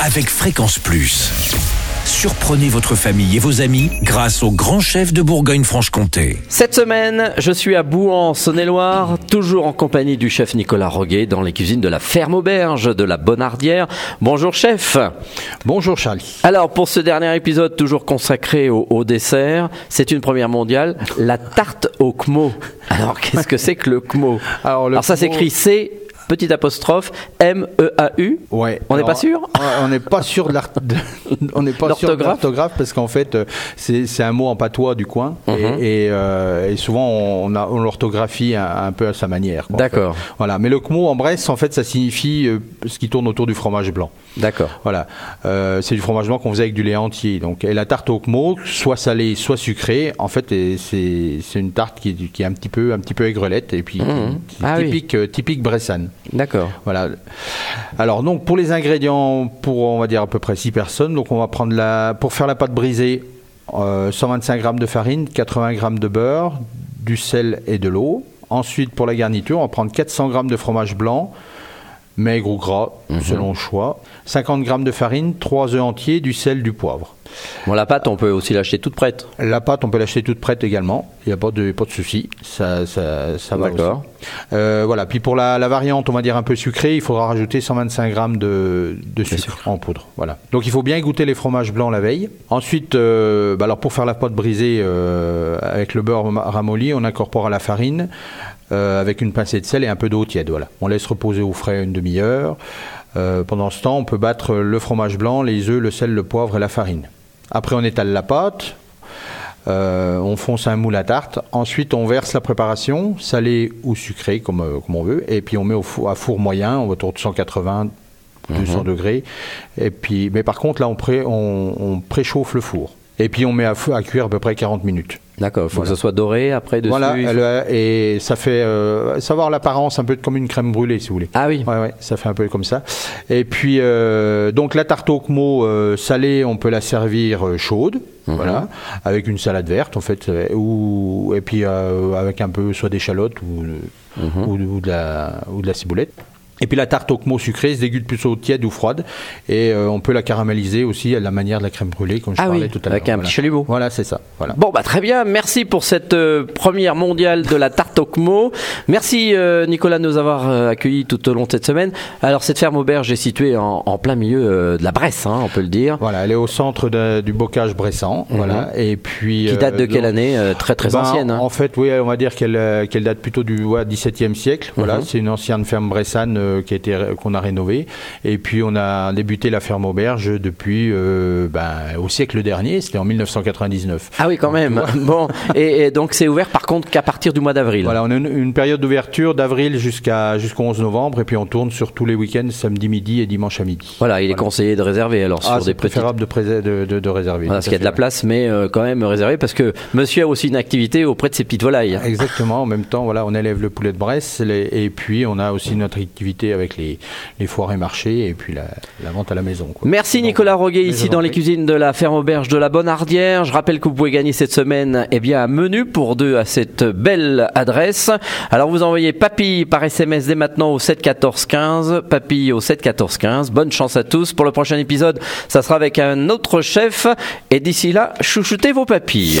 avec Fréquence Plus. Surprenez votre famille et vos amis grâce au grand chef de Bourgogne-Franche-Comté. Cette semaine, je suis à Bouan, Saône-et-Loire, toujours en compagnie du chef Nicolas Roguet dans les cuisines de la ferme auberge de la Bonardière. Bonjour chef. Bonjour Charlie. Alors pour ce dernier épisode toujours consacré au, au dessert, c'est une première mondiale, la tarte au CMO. Alors qu'est-ce que c'est que le CMO Alors, le Alors ça s'écrit C petite apostrophe M E A U. Ouais. On n'est pas sûr On n'est pas sûr de L'orthographe parce qu'en fait euh, c'est un mot en patois du coin Mhm. et, et, euh, et souvent on, l'orthographie un, un peu à sa manière. en D'accord. fait. Voilà. Mais le mot en Bresse en fait ça signifie euh, ce qui tourne autour du fromage blanc. D'accord. Voilà, Euh, c'est du fromage blanc qu'on faisait avec du lait entier. Donc, et la tarte au cmo, soit salée, soit sucrée, en fait, c'est une tarte qui, est- qui est un petit peu, un petit peu aigrelette et puis Mhm. qui- Ah typique, typique bressane. D'accord. Voilà. Alors donc pour les ingrédients, pour on va dire à peu près 6 personnes, donc on va prendre la, pour faire la pâte brisée, euh, 125 g de farine, 80 g de beurre, du sel et de l'eau. Ensuite pour la garniture, on va prendre 400 g de fromage blanc, maigre ou gras, selon le choix. 50 g de farine, 3 œufs entiers, du sel, du poivre. Bon la pâte on peut aussi l'acheter toute prête. La pâte, on peut l'acheter toute prête également. Il n'y a pas de, pas de souci. Ça, ça, ça va D'accord. Euh, voilà. Puis pour la, la variante, on va dire un peu sucrée, il faudra rajouter 125 grammes de, de sucre, en poudre. Voilà. Donc il faut bien goûter les fromages blancs la veille. Ensuite, euh, bah alors pour faire la pâte brisée euh, avec le beurre ramolli, on incorpore à la farine avec une pincée de sel et un peu d'eau tiède. Voilà. On laisse reposer au frais une demi-heure. Euh, pendant ce temps, on peut battre le fromage blanc, les œufs, le sel, le poivre et la farine. Après, on étale la pâte. Euh, on fonce un moule à tarte. Ensuite, on verse la préparation, salée ou sucrée, comme, euh, comme on veut. Et puis, on met au four, à four moyen, autour de 180, 200 degrés. Et puis, mais par contre, là, on, pré, on, on préchauffe le four. Et puis, on met à, feu- à cuire à peu près 40 minutes. D'accord. Il faut que ça soit doré après dessus. voilà, elle, et ça fait euh, ça va avoir l'apparence un peu comme une crème brûlée, si vous voulez. Ah oui. Ouais, ouais, ça fait un peu comme ça. Et puis, euh, donc la tarte au cmo euh, salée, on peut la servir euh, chaude, Mhm. voilà, avec une salade verte en fait, ou et puis avec un peu soit d'échalote ou, Mhm. ou, ou de la ou de la ciboulette. Et puis la tarte au cmo sucrée se déguste plutôt tiède ou froide, et euh, on peut la caraméliser aussi à la manière de la crème brûlée, comme je Ah oui, parlais tout à l'heure. avec un Voilà. petit chalumeau. Voilà, c'est ça. Voilà. Bon, bah très bien. Merci pour cette euh, première mondiale de la tarte au Cmo. Merci euh, Nicolas de nous avoir accueillis tout au long de cette semaine. Alors cette ferme auberge est située en, en plein milieu de la Bresse, hein, on peut le dire. Voilà, elle est au centre de- du bocage bressan, voilà, et puis Mhm. Qui date de quelle donc- année Très très Ben, ancienne. hein. En fait, oui, on va dire qu'elle date plutôt du ouais, XVIIe siècle. Voilà, Mhm. c'est une ancienne ferme bressane qui a été qu'on a rénovée. Et puis on a débuté la ferme auberge depuis euh, ben, au siècle dernier. C'était en 1999. Ah oui, quand même. Bon, et, et donc c'est ouvert par contre qu'à partir du mois d'avril. Voilà, on a une, une période d'ouverture d'avril jusqu'à jusqu'au 11 novembre, et puis on tourne sur tous les week-ends, samedi midi et dimanche à midi. Voilà, il est conseillé de réserver alors Ah, sur c'est des petites. préférable de, pré- de, de- de réserver. Voilà, parce qu'il y a de la place, mais euh, quand même réservé parce que monsieur a aussi une activité auprès de ses petites volailles. Exactement. En même temps, voilà, on élève le poulet de Bresse, les- et puis on a aussi notre activité avec les, les foires et marchés, et puis la, la vente à la maison. quoi. Merci Donc, Nicolas Roguet ici dans les cuisines de la ferme auberge de la Bonardière. Je rappelle que vous pouvez gagner cette semaine eh bien un menu pour deux à cette belle adresse. Alors vous envoyez papille par SMS dès maintenant au 7 14 15, papille au 7 14 15. Bonne chance à tous pour le prochain épisode. Ça sera avec un autre chef et d'ici là, chouchoutez vos papilles.